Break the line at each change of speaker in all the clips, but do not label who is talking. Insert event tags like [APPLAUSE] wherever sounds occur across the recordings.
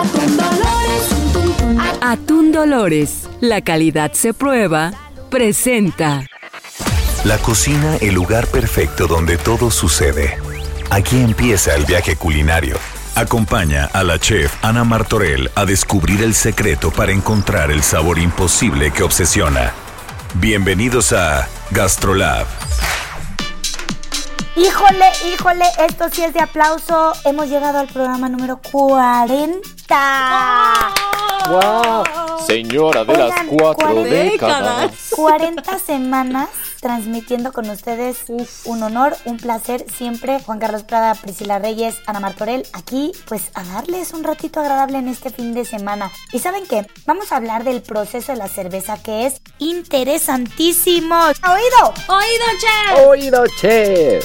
Atún Dolores.
Atún Dolores, la calidad se prueba, presenta.
La cocina, el lugar perfecto donde todo sucede. Aquí empieza el viaje culinario. Acompaña a la chef Ana Martorell a descubrir el secreto para encontrar el sabor imposible que obsesiona. Bienvenidos a Gastrolab.
Híjole, híjole, esto sí es de aplauso. Hemos llegado al programa número 40.
¡Wow! Señora de las cuatro
40
décadas.
40 semanas transmitiendo con ustedes. Un honor, un placer siempre. Juan Carlos Prada, Priscila Reyes, Ana Martorell, aquí pues a darles un ratito agradable en este fin de semana. ¿Y saben qué? Vamos a hablar del proceso de la cerveza que es interesantísimo. ¿Oído?
¡Oído, chef!
Oído, chef.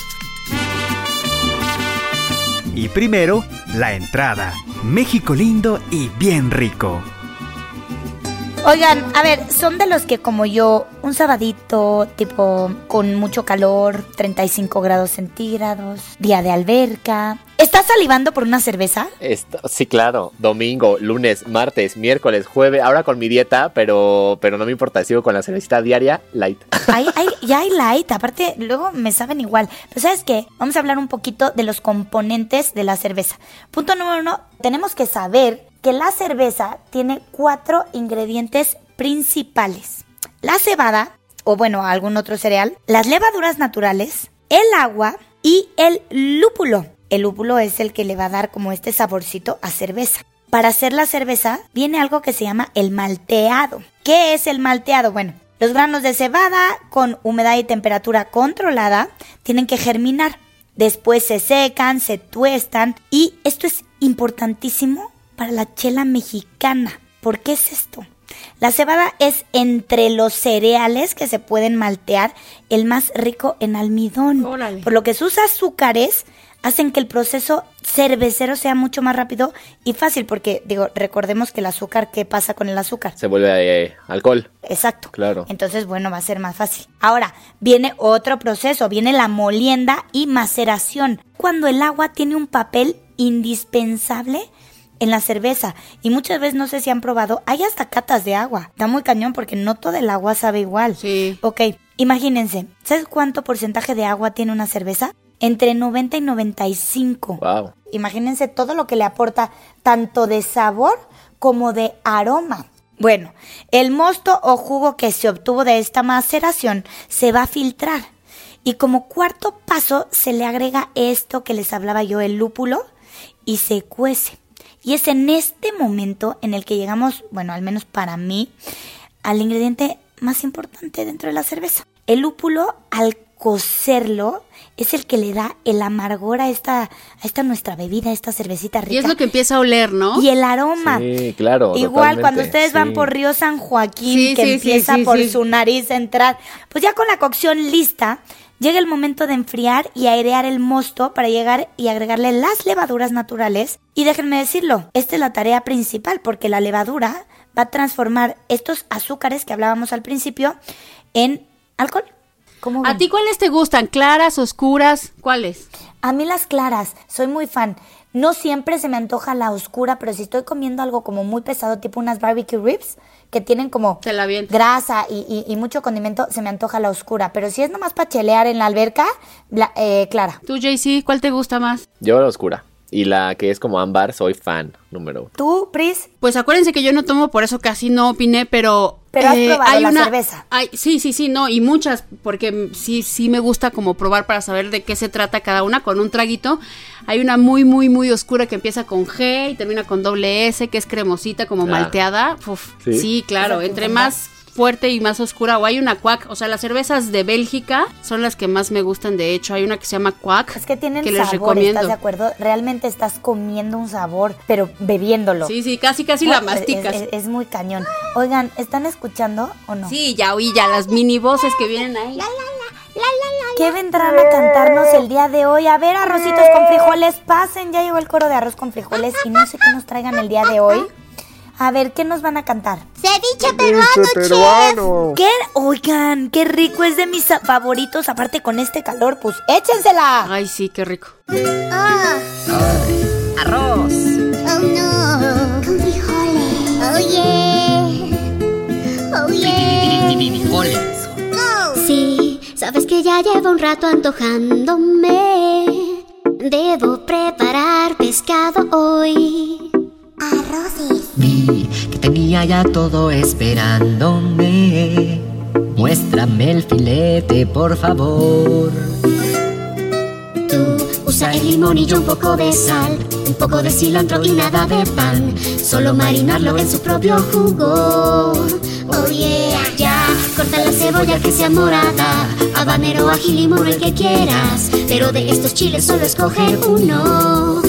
Y primero, la entrada. México lindo y bien rico.
Oigan, a ver, son de los que como yo, un sabadito, tipo con mucho calor, 35 grados centígrados, día de alberca. ¿Estás salivando por una cerveza?
Esto- sí, claro. Domingo, lunes, martes, miércoles, jueves. Ahora con mi dieta, pero, pero no me importa. Sigo con la cervecita diaria light. [LAUGHS]
Hay, hay, [LAUGHS] ya hay light, aparte luego me saben igual. Pero ¿sabes qué? Vamos a hablar un poquito de los componentes de la cerveza. Punto número uno, tenemos que saber que la cerveza tiene cuatro ingredientes principales. La cebada, o bueno, algún otro cereal, las levaduras naturales, el agua y el lúpulo. El lúpulo es el que le va a dar como este saborcito a cerveza. Para hacer la cerveza viene algo que se llama el malteado. ¿Qué es el malteado? Bueno, los granos de cebada con humedad y temperatura controlada tienen que germinar. Después se secan, se tuestan y esto es importantísimo para la chela mexicana. ¿Por qué es esto? La cebada es entre los cereales que se pueden maltear el más rico en almidón.
Órale.
Por lo que sus azúcares hacen que el proceso cervecero sea mucho más rápido y fácil, porque digo, recordemos que el azúcar, ¿qué pasa con el azúcar?
Se vuelve eh, alcohol.
Exacto.
Claro.
Entonces, bueno, va a ser más fácil. Ahora, viene otro proceso, viene la molienda y maceración, cuando el agua tiene un papel indispensable en la cerveza. Y muchas veces, no sé si han probado, hay hasta catas de agua. Está muy cañón porque no todo el agua sabe igual.
Sí.
Ok, imagínense, ¿sabes cuánto porcentaje de agua tiene una cerveza? Entre 90 y 95.
Wow.
Imagínense todo lo que le aporta tanto de sabor como de aroma. Bueno, el mosto o jugo que se obtuvo de esta maceración se va a filtrar. Y como cuarto paso se le agrega esto que les hablaba yo, el lúpulo, y se cuece. Y es en este momento en el que llegamos, bueno, al menos para mí, al ingrediente más importante dentro de la cerveza. El lúpulo, al cocerlo, es el que le da el amargor a esta, a esta nuestra bebida, a esta cervecita rica.
Y es lo que empieza a oler, ¿no?
Y el aroma.
Sí, claro.
Igual cuando ustedes van por Río San Joaquín,
Sí,
que
sí,
empieza
sí,
por
sí.
su nariz a entrar, pues ya con la cocción lista, llega el momento de enfriar y airear el mosto para llegar y agregarle las levaduras naturales. Y déjenme decirlo, esta es la tarea principal porque la levadura va a transformar estos azúcares que hablábamos al principio en alcohol. ¿Cómo
¿A ti cuáles te gustan? ¿Claras, oscuras? ¿Cuáles?
A mí las claras, soy muy fan. No siempre se me antoja la oscura, pero si estoy comiendo algo como muy pesado, tipo unas barbecue ribs, que tienen como
la
grasa y, y- y mucho condimento, se me antoja la oscura. Pero si es nomás para chelear en la alberca, la- eh, clara.
¿Tú, JC, cuál te gusta más?
Yo la oscura. Y la que es como ámbar, soy fan número uno.
¿Tú, Pris?
Pues acuérdense que yo no tomo, por eso casi no opiné, pero... eh,
Pero has probado la cerveza.
hay- sí, sí, sí, no, y muchas, porque sí, sí me gusta como probar para saber de qué se trata cada una con un traguito. Hay una muy, muy, muy oscura que empieza con G y termina con doble S, que es cremosita, como
Ah.
malteada. Uf,
¿Sí?
sí, claro, entre más fuerte y más oscura, o hay una cuac. O sea, las cervezas de Bélgica son las que más me gustan. De hecho, hay una que se llama cuac.
Es que tienen
que les
sabor,
recomiendo.
¿estás de acuerdo? Realmente estás comiendo un sabor, pero bebiéndolo.
Sí, sí, casi, casi la
es-
masticas.
Es, es muy cañón. Oigan, ¿están escuchando o no?
Sí, ya oí ya las mini voces que vienen ahí.
¿Qué vendrán a cantarnos el día de hoy? A ver, arrocitos con frijoles, pasen. Ya llegó el coro de arroz con frijoles y no sé qué nos traigan el día de hoy. A ver, ¿qué nos van a cantar?
Ceviche peruano, chef.
¿Qué? Oigan, qué rico, es de mis favoritos. Aparte con este calor, pues échensela.
Ay, sí, qué rico.
Ah.
Arroz.
Oh no. Con frijoles. Oh yeah. Oh yeah.
Frijoles.
Sí, sabes que ya llevo un rato antojándome. Debo preparar pescado hoy. Arroces.
Que tenía ya todo esperándome. Muéstrame el filete, por favor.
Tú usa el limón y yo un poco de sal, un poco de cilantro y nada de pan. Solo marinarlo en su propio jugo. Oh yeah, ya. Corta la cebolla que sea morada, habanero, ají, limón, el que quieras. Pero de estos chiles solo escoge uno.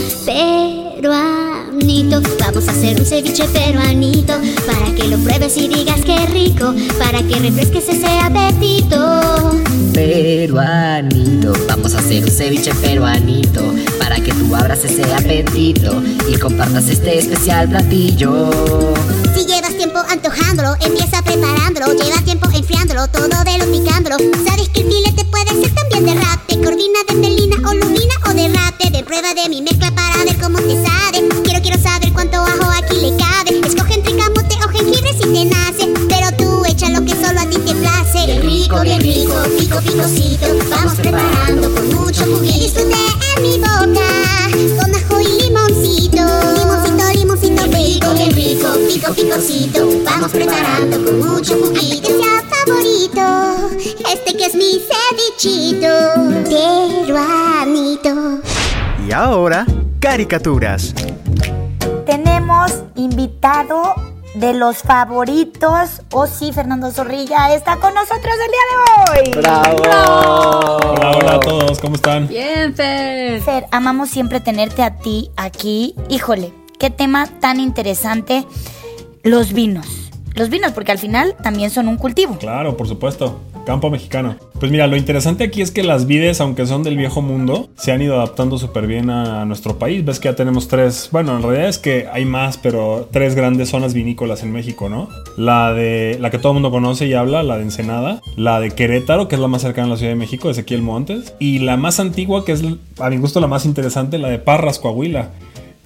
Vamos a hacer un ceviche peruanito para que lo pruebes y digas que rico, para que refresques ese apetito.
Peruanito, vamos a hacer un ceviche peruanito para que tú abras ese apetito y compartas este especial platillo.
Si llevas tiempo antojándolo, empieza preparándolo. Lleva tiempo enfriándolo, todo velo picándolo. Sabes que el filete puede ser también de rape, corvina de pelina o lubina o de rape. De prueba de mi mezcla para ver cómo te sabe. Quiero, saber cuánto ajo aquí le cabe. Escoge entre camote o jengibre si te nace. Pero tú echa lo que solo a ti te place. Bien rico, bien rico, pico, picocito. Vamos preparando con mucho juguito. Disfrute en mi boca, con ajo y limoncito. Limoncito, limoncito, rico, bien rico, pico, picocito. Vamos preparando con mucho juguito. Que sea favorito, este que es mi cevichito. Peruanito.
Y ahora, caricaturas.
Tenemos invitado de los favoritos. Oh, sí, Fernando Zorrilla está con nosotros el día de hoy.
¡Bravo!
Hola, hola a todos, ¿cómo están?
Bien, Fer.
Fer, amamos siempre tenerte a ti aquí. Híjole, qué tema tan interesante. Los vinos. Los vinos, porque al final también son un cultivo.
Claro, por supuesto. Campo mexicano. Pues mira, lo interesante aquí es que las vides, aunque son del viejo mundo, se han ido adaptando súper bien a nuestro país. Ves que ya tenemos tres, bueno, en realidad es que hay más, pero tres grandes zonas vinícolas en México, ¿no? La de la que todo el mundo conoce y habla, la de Ensenada, la de Querétaro, que es la más cercana a la Ciudad de México, Ezequiel Montes, y la más antigua, que es a mi gusto la más interesante, la de Parras, Coahuila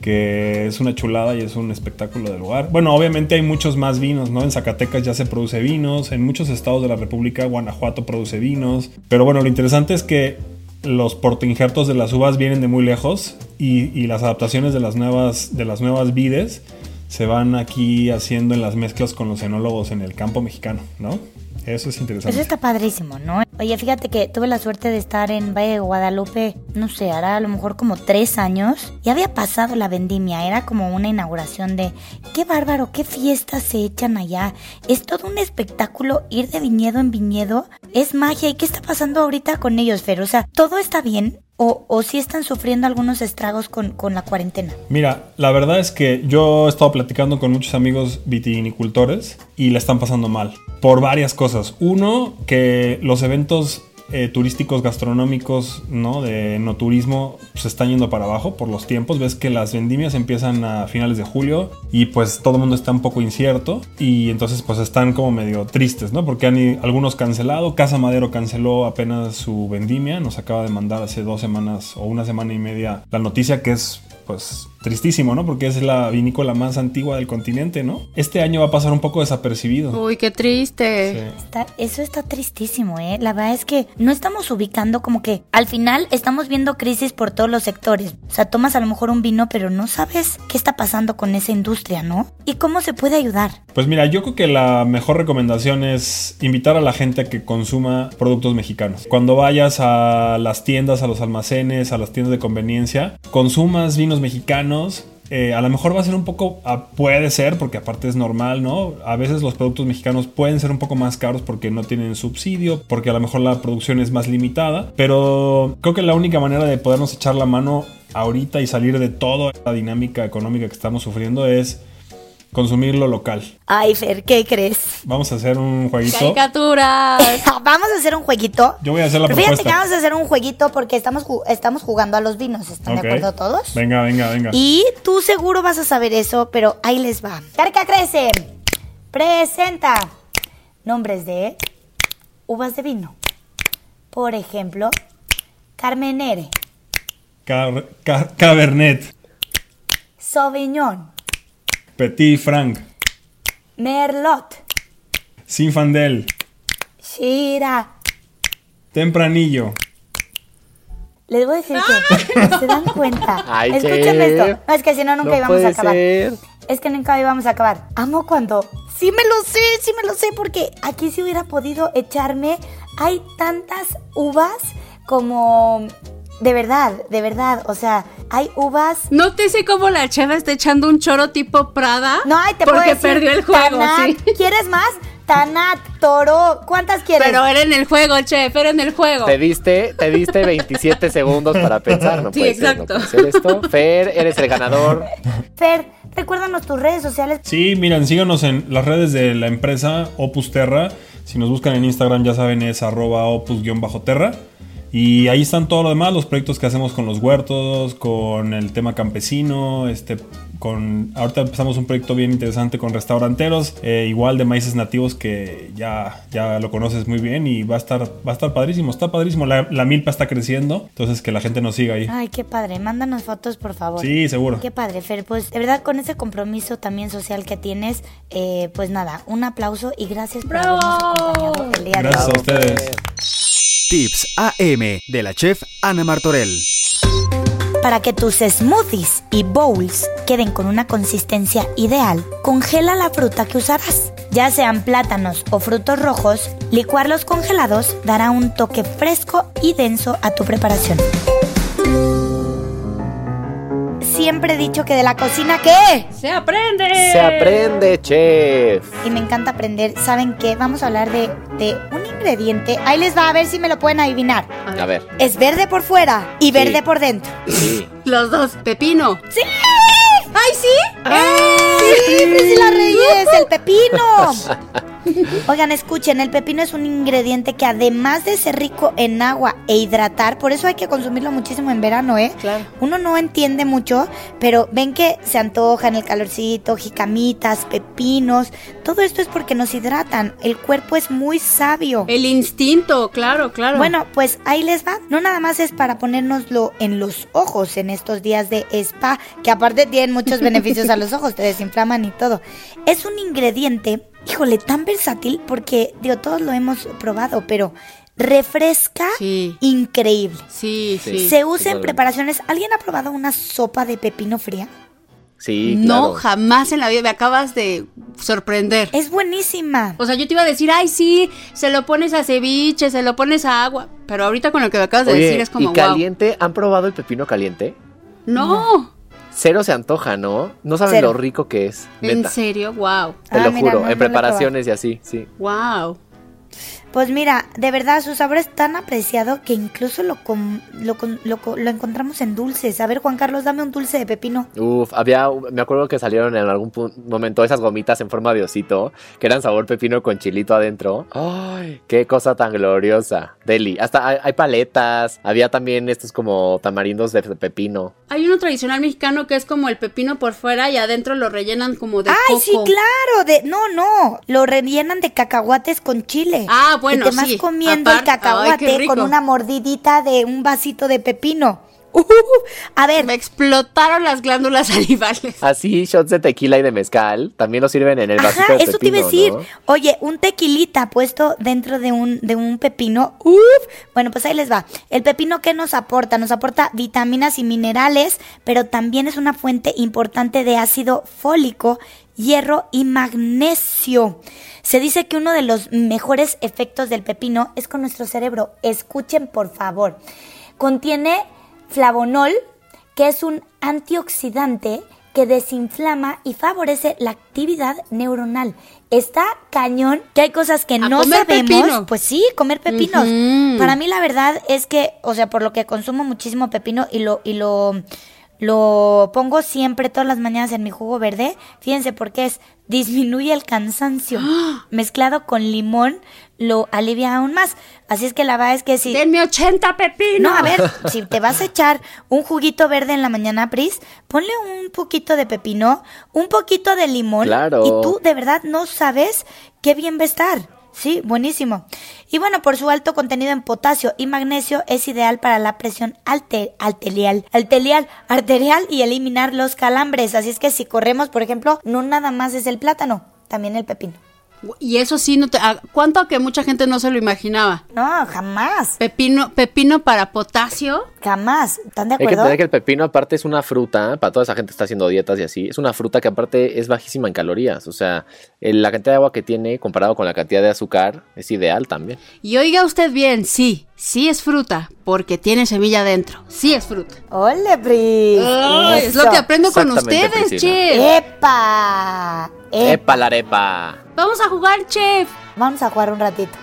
que es una chulada y es un espectáculo del lugar. Bueno, obviamente hay muchos más vinos, ¿no? En Zacatecas ya se produce vinos, en muchos estados de la República, Guanajuato produce vinos, pero bueno, lo interesante es que los portoinjertos de las uvas vienen de muy lejos y, y las adaptaciones de las nuevas, de las nuevas vides se van aquí haciendo en las mezclas con los enólogos en el campo mexicano, ¿no? Eso es interesante.
Eso está padrísimo, ¿no? Oye, fíjate que tuve la suerte de estar en Valle de Guadalupe, no sé, hará a lo mejor como tres años. Y había pasado la vendimia, era como una inauguración de qué bárbaro, qué fiestas se echan allá. Es todo un espectáculo ir de viñedo en viñedo. Es magia. ¿Y qué está pasando ahorita con ellos, Fer? O sea, ¿todo está bien? ¿O, o sí están sufriendo algunos estragos con, con la cuarentena?
Mira, la verdad es que yo he estado platicando con muchos amigos vitinicultores y le están pasando mal. Por varias cosas. Uno, que los eventos eh, turísticos gastronómicos, ¿no? De no turismo se están yendo para abajo por los tiempos. Ves que las vendimias empiezan a finales de julio y pues todo el mundo está un poco incierto y entonces pues están como medio tristes, ¿no? Porque han algunos cancelado. Casa Madero canceló apenas su vendimia. Nos acaba de mandar hace dos semanas o una semana y media la noticia que es pues tristísimo, ¿no? Porque es la vinícola más antigua del continente, ¿no? Este año va a pasar un poco desapercibido.
Uy, qué triste.
Está- eso está tristísimo, ¿eh? La verdad es que no estamos ubicando como que al final estamos viendo crisis por todos los sectores. O sea, tomas a lo mejor un vino, pero no sabes qué está pasando con esa industria, ¿no? Y cómo se puede ayudar.
Pues mira, yo creo que la mejor recomendación es invitar a la gente a que consuma productos mexicanos. Cuando vayas a las tiendas, a los almacenes, a las tiendas de conveniencia, consumas vinos mexicanos eh, a lo mejor va a ser un poco, ah, puede ser, porque aparte es normal, ¿no? A veces los productos mexicanos pueden ser un poco más caros porque no tienen subsidio, porque a lo mejor la producción es más limitada, pero creo que la única manera de podernos echar la mano ahorita y salir de toda la dinámica económica que estamos sufriendo es consumir lo local.
Ay, Fer, ¿qué crees?
Vamos a hacer un jueguito.
Caricaturas. [LAUGHS]
Vamos a hacer un jueguito.
Yo voy a hacer la
Pero fíjate que
propuesta.
vamos a hacer un jueguito porque estamos, ju- estamos jugando a los vinos. ¿Están de acuerdo todos?
Venga, venga, venga.
Y tú seguro vas a saber eso, pero ahí les va. Carca Crece presenta nombres de uvas de vino. Por ejemplo, Carmenere,
Car- car- Cabernet,
Sauvignon,
Petit Franc,
Merlot,
Sinfandel,
Shira.
Tempranillo.
Les voy a decir que [LAUGHS] se dan cuenta.
Ay,
esto. No, es que si no, nunca
No
íbamos a acabar.
ser.
Es que nunca íbamos a acabar. Amo cuando. Sí me lo sé, sí me lo sé, porque aquí sí hubiera podido echarme. Hay tantas uvas como. De verdad, de verdad. O sea, hay uvas.
No te sé cómo la chava está echando un choro tipo Prada.
No, ay, te
porque
puedo decir.
perdió el juego,
Tanat.
sí.
¿Quieres más? Tanat, Toro. ¿Cuántas quieres?
Pero era en el juego, chef, era en el juego.
Te diste, te diste 27 [LAUGHS] segundos para pensar, no
Sí,
puede ser, no
exacto.
puede ser esto. Fer, eres el ganador.
Fer, recuérdanos tus redes sociales.
Sí, miren, síganos en las redes de la empresa Opus Terra. Si nos buscan en Instagram, ya saben, es arroba opus-terra. Y ahí están todo lo demás, los proyectos que hacemos con los huertos, con el tema campesino, este, con ahorita empezamos un proyecto bien interesante con restauranteros, eh, igual de maíces nativos que ya, ya lo conoces muy bien y va a estar, va a estar padrísimo, está padrísimo. La, la milpa está creciendo, entonces que la gente nos siga ahí.
Ay, qué padre. Mándanos fotos, por favor.
Sí, seguro.
Qué padre, Fer. Pues de verdad, con ese compromiso también social que tienes, eh, pues nada, un aplauso y gracias por habernos acompañado el día
Gracias
de
a
hoy.
ustedes.
Tips AM de la chef Ana Martorell.
Para que tus smoothies y bowls queden con una consistencia ideal, congela la fruta que usarás. Ya sean plátanos o frutos rojos, licuarlos congelados dará un toque fresco y denso a tu preparación. Siempre he dicho que de la cocina, ¿qué?
¡Se aprende!
Se aprende, chef.
y me encanta aprender. ¿Saben qué? Vamos a hablar de, de un ingrediente. Ahí les va a ver si me lo pueden adivinar.
A ver.
Es verde por fuera y verde por dentro.
Sí. [LAUGHS]
Los dos, pepino.
¡Sí!
¡Ay, sí!
¡Sí, Priscila Reyes! ¡El pepino! [LAUGHS] Oigan, escuchen, el pepino es un ingrediente que además de ser rico en agua e hidratar, por eso hay que consumirlo muchísimo en verano, ¿eh?
Claro.
Uno no entiende mucho, pero ven que se antoja en el calorcito, jicamitas, pepinos, todo esto es porque nos hidratan. El cuerpo es muy sabio.
El instinto, claro, claro.
Bueno, pues ahí les va. No nada más es para ponérnoslo en los ojos en estos días de spa, que aparte tienen muchos [LAUGHS] beneficios a los ojos, te desinflaman y todo. Es un ingrediente, híjole, tan versátil porque, digo, todos lo hemos probado, pero refresca
Sí.
increíble.
Sí, sí.
Se usa en preparaciones. ¿Alguien ha probado una sopa de pepino fría?
Sí,
No,
claro.
jamás en la vida me acabas de sorprender.
Es buenísima.
O sea, yo te iba a decir, ay, sí, se lo pones a ceviche, se lo pones a agua. Pero ahorita con lo que me acabas de decir es como,
¿y caliente? ¿Han probado el pepino caliente?
wow. No,
Cero se antoja, ¿no? No saben
Cero.
lo rico que es.
en serio, wow,
Te
Ah,
lo
mira,
juro.
no, no lo he
en preparaciones y así, sí.
wow.
Pues mira, de verdad su sabor es tan apreciado que incluso lo, com- lo, con- lo, co- lo encontramos en dulces. A ver, Juan Carlos, dame un dulce de pepino.
Uf, había, me acuerdo que salieron en algún momento esas gomitas en forma de osito, que eran sabor pepino con chilito adentro. ¡Ay! ¡Qué cosa tan gloriosa! Deli. Hasta hay, hay paletas, había también estos como tamarindos de pepino.
Hay uno tradicional mexicano que es como el pepino por fuera y adentro lo rellenan como de
¡Ay,
coco.
sí, claro! De, no, no, lo rellenan de cacahuates con chile.
Ah, bueno,
Y te vas
sí.
comiendo el cacahuate
ay,
con una mordidita de un vasito de pepino. [LAUGHS] Uh, a ver,
Me explotaron las glándulas [LAUGHS] salivales.
Así, shots de tequila y de mezcal, también lo sirven en el vasito
Ajá,
de
eso te iba a
pepino,
decir.
¿no?
Oye, un tequilita puesto dentro de un, de un pepino. Uf. Bueno, pues ahí les va. El pepino, ¿qué nos aporta? Nos aporta vitaminas y minerales, pero también es una fuente importante de ácido fólico, hierro y magnesio. Se dice que uno de los mejores efectos del pepino es con nuestro cerebro. Escuchen, por favor. Contiene flavonol, que es un antioxidante que desinflama y favorece la actividad neuronal. Está cañón que hay cosas que
A
no
comer
sabemos.
pepino.
Pues sí, comer pepinos. Para mí la verdad es que, o sea, por lo que consumo muchísimo pepino y lo y lo lo pongo siempre todas las mañanas en mi jugo verde. Fíjense porque es disminuye el cansancio. [GASPS] Mezclado con limón lo alivia aún más. Así es que la verdad es que si
Denme 80 pepinos.
no, a ver, si te vas a echar un juguito verde en la mañana, Pris, ponle un poquito de pepino, un poquito de limón.
Claro.
Y tú de verdad no sabes qué bien va a estar. Sí, buenísimo. Y bueno, por su alto contenido en potasio y magnesio es ideal para la presión alte- arterial, arterial, arterial y eliminar los calambres. Así es que si corremos, por ejemplo, no nada más es el plátano, también el pepino.
Y eso sí, no te, ah, ¿cuánto que mucha gente no se lo imaginaba?
No, jamás,
Pepino, pepino para potasio.
jamás. ¿Están de
Hay que
acuerdo?
entender que el pepino aparte es una fruta, para toda esa gente que está haciendo dietas y así, es una fruta que aparte es bajísima en calorías. O sea, el- la cantidad de agua que tiene comparado con la cantidad de azúcar es ideal también.
Y oiga usted bien, sí, sí es fruta, porque tiene semilla adentro. Sí es fruta.
¡Ole, Pris!
Ay, es lo que aprendo con ustedes, chef.
¡Epa! ¡Epa!
¡Epa la arepa!
Vamos a jugar, chef.
Vamos a jugar un ratito.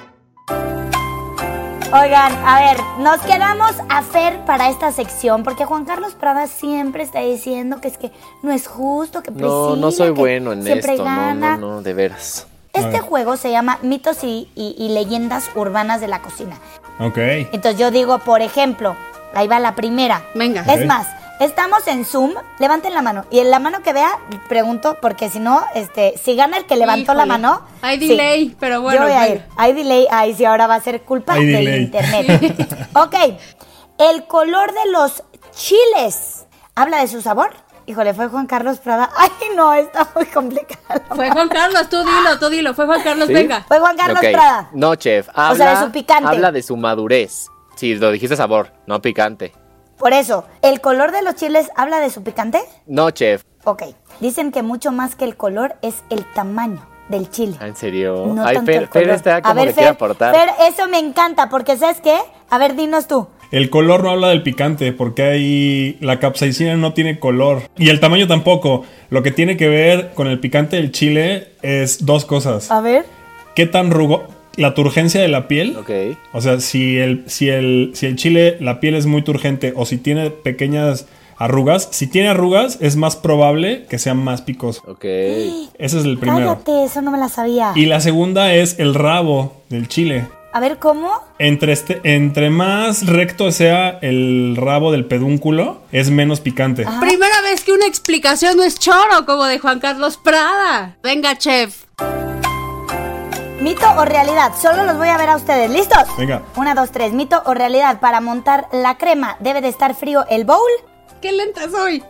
Oigan, a ver, nos quedamos a Fer para esta sección porque Juan Carlos Prada siempre está diciendo que es que no es justo, que
No,
Priscila,
no soy
que
bueno en
siempre
esto, no,
gana.
no, no, de veras.
Este juego se llama Mitos y, y- y leyendas urbanas de la cocina.
Ok.
Entonces yo digo, por ejemplo, ahí va la primera.
Venga.
Es más, estamos en Zoom, levanten la mano. Y en la mano que vea, pregunto, porque si no, este, si gana el que levantó la mano.
Hay
sí.
delay, pero bueno,
Yo voy a ir. Hay delay, ay, sí, ahora va a ser culpa
Hay
del
delay.
internet. [LAUGHS] ok. El color de los chiles. ¿Habla de su sabor? Híjole, fue Juan Carlos Prada. [LAUGHS] Ay, no, está muy complicado.
Fue Juan Carlos, tú dilo, tú dilo. Fue Juan Carlos,
¿Sí?
venga.
Fue Juan Carlos. Prada.
No, chef. Habla,
O sea, de su picante.
Habla de su madurez. Sí, lo dijiste sabor, no picante.
Por eso, ¿el color de los chiles habla de su picante?
No, chef.
Ok. Dicen que mucho más que el color es el tamaño del chile.
Ah, ¿En serio?
No
Ay,
tanto
Fer,
el
Fer
color.
está como
a ver, Fer,
aportar.
Fer, eso me encanta, porque ¿sabes qué? A ver, dinos tú.
El color no habla del picante, porque ahí la capsaicina no tiene color. Y el tamaño tampoco. Lo que tiene que ver con el picante del chile es dos cosas.
A ver.
¿Qué tan rugo... La turgencia de la piel.
Ok.
O sea, si el, si, el, si el chile, la piel es muy turgente o si tiene pequeñas arrugas, si tiene arrugas es más probable que sea más picoso.
Ok. [GASPS]
Ese es el primero.
Cállate, eso no me la sabía.
Y la segunda es el rabo del chile.
A ver, ¿cómo?
Entre, este, entre más recto sea el rabo del pedúnculo, es menos picante.
Primera vez que una explicación no es choro, como de Juan Carlos Prada. Venga, chef.
¿Mito o realidad? Solo los voy a ver a ustedes. ¿Listos?
Venga.
Una, dos, tres. ¿Mito o realidad? Para montar la crema, ¿debe de estar frío el bowl?
Qué lenta soy.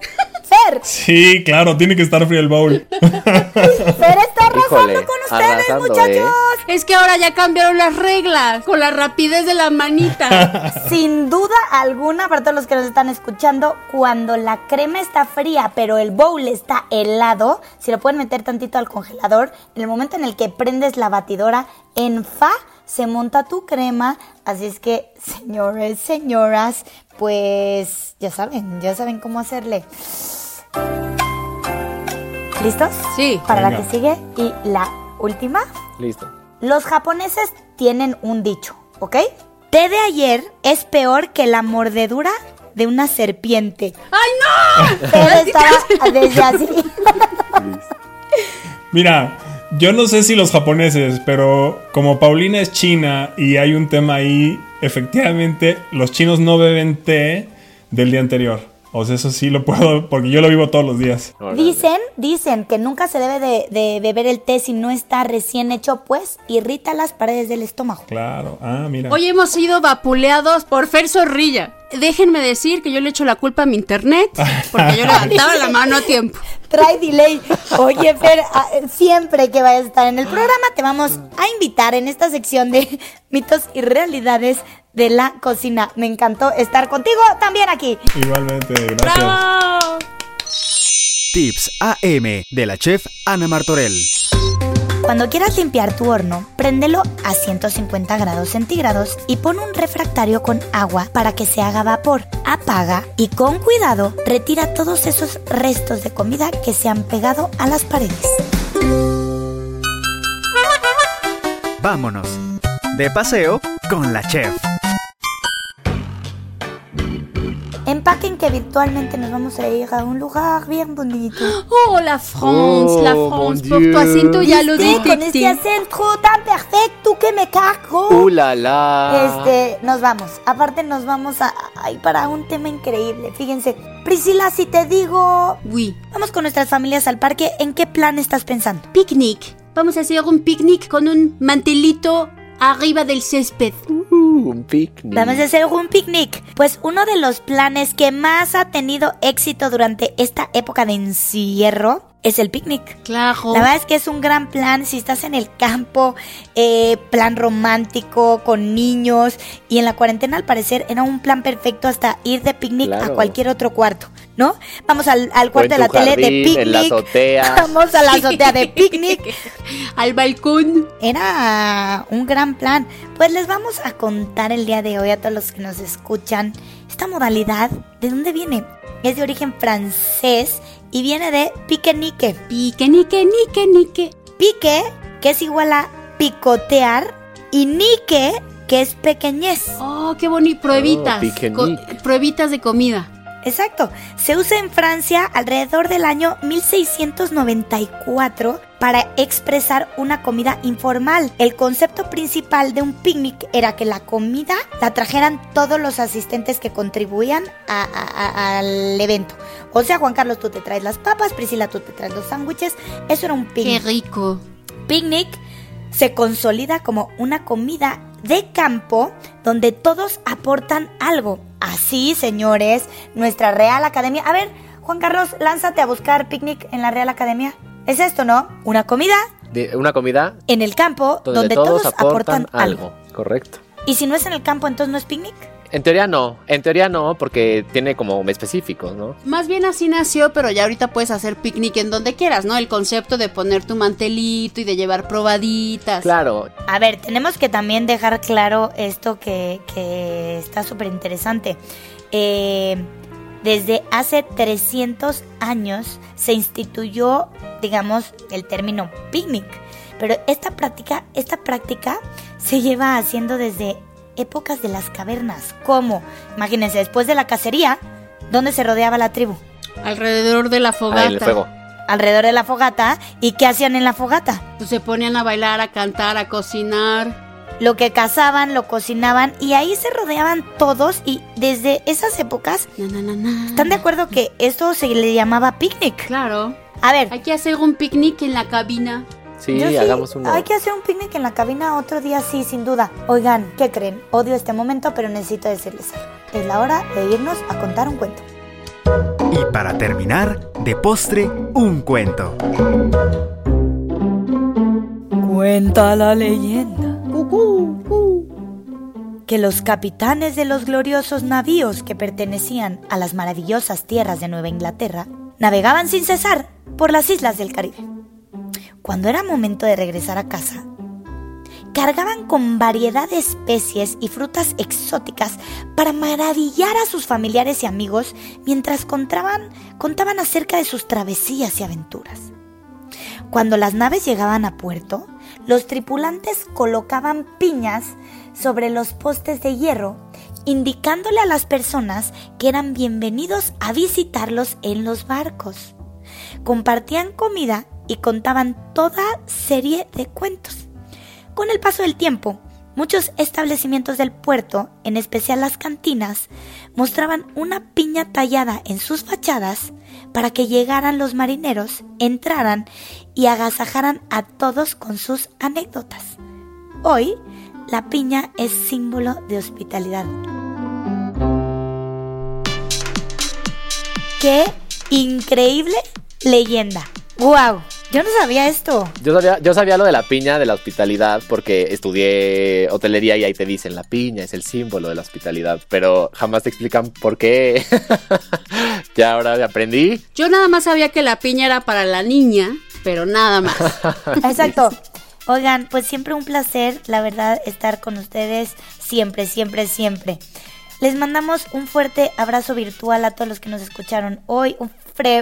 Fer,
Sí, claro, tiene que estar frío el bowl. [LAUGHS]
Fer arrasando
Híjole,
con ustedes,
arrasando,
muchachos.
Es que ahora ya cambiaron las reglas con la rapidez de la manita. [LAUGHS]
Sin duda alguna, para todos los que nos están escuchando, cuando la crema está fría, pero el bowl está helado, si lo pueden meter tantito al congelador, en el momento en el que prendes la batidora, en fa se monta tu crema. Así es que, señores, señoras, pues ya saben, ya saben cómo hacerle. ¿Listos?
Sí.
Para la que sigue y la última.
Listo.
Los japoneses tienen un dicho, ¿ok? Té de ayer es peor que la mordedura de una serpiente.
¡Ay, no!
Pero [LAUGHS] estaba desde así.
Mira, yo no sé si los japoneses, pero como Paulina es china y hay un tema ahí, efectivamente los chinos no beben té del día anterior. O sea, eso sí lo puedo, porque yo lo vivo todos los días.
Dicen, dicen que nunca se debe de, de beber el té si no está recién hecho, pues irrita las paredes del estómago.
Claro. Ah, mira.
Hoy hemos sido vapuleados por Fer Zorrilla. Déjenme decir que yo le echo la culpa a mi internet [LAUGHS] porque yo levantaba la mano a tiempo.
Trae delay. Oye, Fer, a- siempre que vayas a estar en el programa te vamos a invitar en esta sección de mitos y realidades de la cocina. Me encantó estar contigo también aquí.
Igualmente, gracias.
¡Bravo!
Tips AM de la chef Ana Martorell.
Cuando quieras limpiar tu horno, préndelo a 150 grados centígrados y pon un refractario con agua para que se haga vapor. Apaga y con cuidado retira todos esos restos de comida que se han pegado a las paredes.
Vámonos. De paseo con la chef.
Empaquen que virtualmente nos vamos a ir a un lugar bien bonito.
Oh, la France, la
Oh,
France, por
Dieu.
tu acento ya lo
Sí, con este
detecté.
acento tan perfecto que me cago.
¡Uh, la, la!
Este, nos vamos. Aparte nos vamos a, ay, para un tema increíble. Fíjense, Priscila, si te digo,
Oui,
vamos con nuestras familias al parque, ¿en qué plan estás pensando?
picnic. Vamos a hacer un picnic con un mantelito arriba del césped.
Uh, un picnic.
Vamos a hacer un picnic. Pues uno de los planes que más ha tenido éxito durante esta época de encierro es el picnic.
Claro.
La verdad es que es un gran plan si estás en el campo, eh, plan romántico, con niños. Y en la cuarentena al parecer era un plan perfecto hasta ir de picnic a cualquier otro cuarto, ¿no? Vamos al, cuarto de la tele de picnic.
En la azotea. [LAUGHS]
Vamos a la azotea de [LAUGHS] picnic.
Al balcón.
Era un gran plan. Pues les vamos a contar el día de hoy a todos los que nos escuchan esta modalidad. ¿De dónde viene? Es de origen francés y viene de pique-nique.
Pique, nique, nique, nique.
Pique, que es igual a picotear, y nique, que es pequeñez.
Oh, qué bonito. Pruebitas.
Oh, pique, nique.
pruebitas de comida.
Exacto. Se usa en Francia alrededor del año 1694 para expresar una comida informal. El concepto principal de un picnic era que la comida la trajeran todos los asistentes que contribuían a- a- a- al evento. O sea, Juan Carlos, tú te traes las papas, Priscila, tú te traes los sándwiches. Eso era un
Qué
picnic.
rico.
Picnic se consolida como una comida de campo donde todos aportan algo. Así, señores, nuestra Real Academia. A ver, Juan Carlos, lánzate a buscar picnic en la Real Academia. Es esto, ¿no? Una comida
De- una comida
en el campo
donde,
donde,
todos,
todos,
aportan,
aportan, algo.
algo. Correcto.
Y si no es en el campo, entonces no es picnic.
En teoría no. En teoría no, porque tiene como específicos, ¿no?
Más bien así nació, pero ya ahorita puedes hacer picnic en donde quieras, ¿no? El concepto de poner tu mantelito y de llevar probaditas.
Claro.
A ver, tenemos que también dejar claro esto que, que está súper interesante. Eh, desde hace 300 años se instituyó, digamos, el término picnic. Pero esta práctica, esta práctica se lleva haciendo desde épocas de las cavernas. ¿Cómo? Imagínense, después de la cacería, ¿dónde se rodeaba la tribu?
Alrededor de la fogata.
Ah, fuego.
Alrededor de la fogata. ¿Y qué hacían en la fogata?
Pues se ponían a bailar, a cantar, a cocinar.
lo que cazaban, lo cocinaban y ahí se rodeaban todos y desde esas épocas
Na, na, na, na.
están de acuerdo que esto se le llamaba picnic.
Claro.
A ver,
Hay que hacer un picnic en la cabina.
Sí,
yo sí,
hagamos uno.
hay que hacer un picnic en la cabina otro día, sí, sin duda. Oigan, ¿qué creen? Odio este momento, pero necesito decirles algo. Es la hora de irnos a contar un cuento.
Y para terminar, de postre, un cuento.
Cuenta la leyenda que los capitanes de los gloriosos navíos que pertenecían a las maravillosas tierras de Nueva Inglaterra navegaban sin cesar por las islas del Caribe. Cuando era momento de regresar a casa, cargaban con variedad de especies y frutas exóticas para maravillar a sus familiares y amigos mientras contaban, contaban acerca de sus travesías y aventuras. Cuando las naves llegaban a puerto, los tripulantes colocaban piñas sobre los postes de hierro, indicándole a las personas que eran bienvenidos a visitarlos en los barcos. Compartían comida y contaban toda serie de cuentos. Con el paso del tiempo, muchos establecimientos del puerto, en especial las cantinas, mostraban una piña tallada en sus fachadas para que llegaran los marineros, entraran y agasajaran a todos con sus anécdotas. Hoy, la piña es símbolo de hospitalidad. ¡Qué increíble leyenda! ¡Wow! Yo no sabía esto.
Yo sabía, yo sabía lo de la piña de la hospitalidad porque estudié hotelería y ahí te dicen la piña es el símbolo de la hospitalidad, pero jamás te explican por qué. [LAUGHS] ya ahora aprendí.
Yo nada más sabía que la piña era para la niña, pero nada más. [LAUGHS]
Exacto. Oigan, pues siempre un placer, la verdad, estar con ustedes siempre, siempre, siempre. Les mandamos un fuerte abrazo virtual a todos los que nos escucharon hoy. Un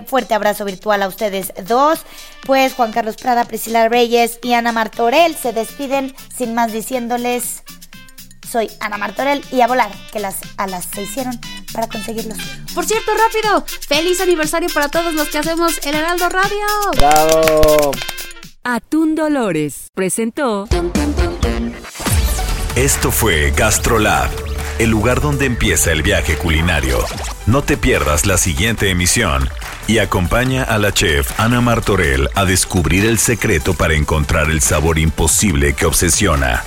fuerte abrazo virtual a ustedes dos. Pues Juan Carlos Prada, Priscila Reyes y Ana Martorell se despiden sin más diciéndoles soy Ana Martorell y a volar, que las alas se hicieron para conseguirlos.
Por cierto, rápido, feliz aniversario para todos los que hacemos el Heraldo Radio.
¡Bravo!
Atún Dolores presentó
Esto fue Gastrolab, el lugar donde empieza el viaje culinario. No te pierdas la siguiente emisión y acompaña a la chef Ana Martorell a descubrir el secreto para encontrar el sabor imposible que obsesiona.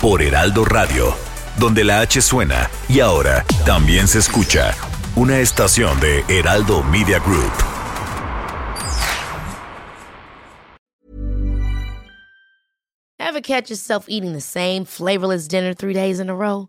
Por Heraldo Radio, donde la H suena y ahora también se escucha. Una estación de Heraldo Media Group.
Ever catch yourself eating the same flavorless dinner three days in a row?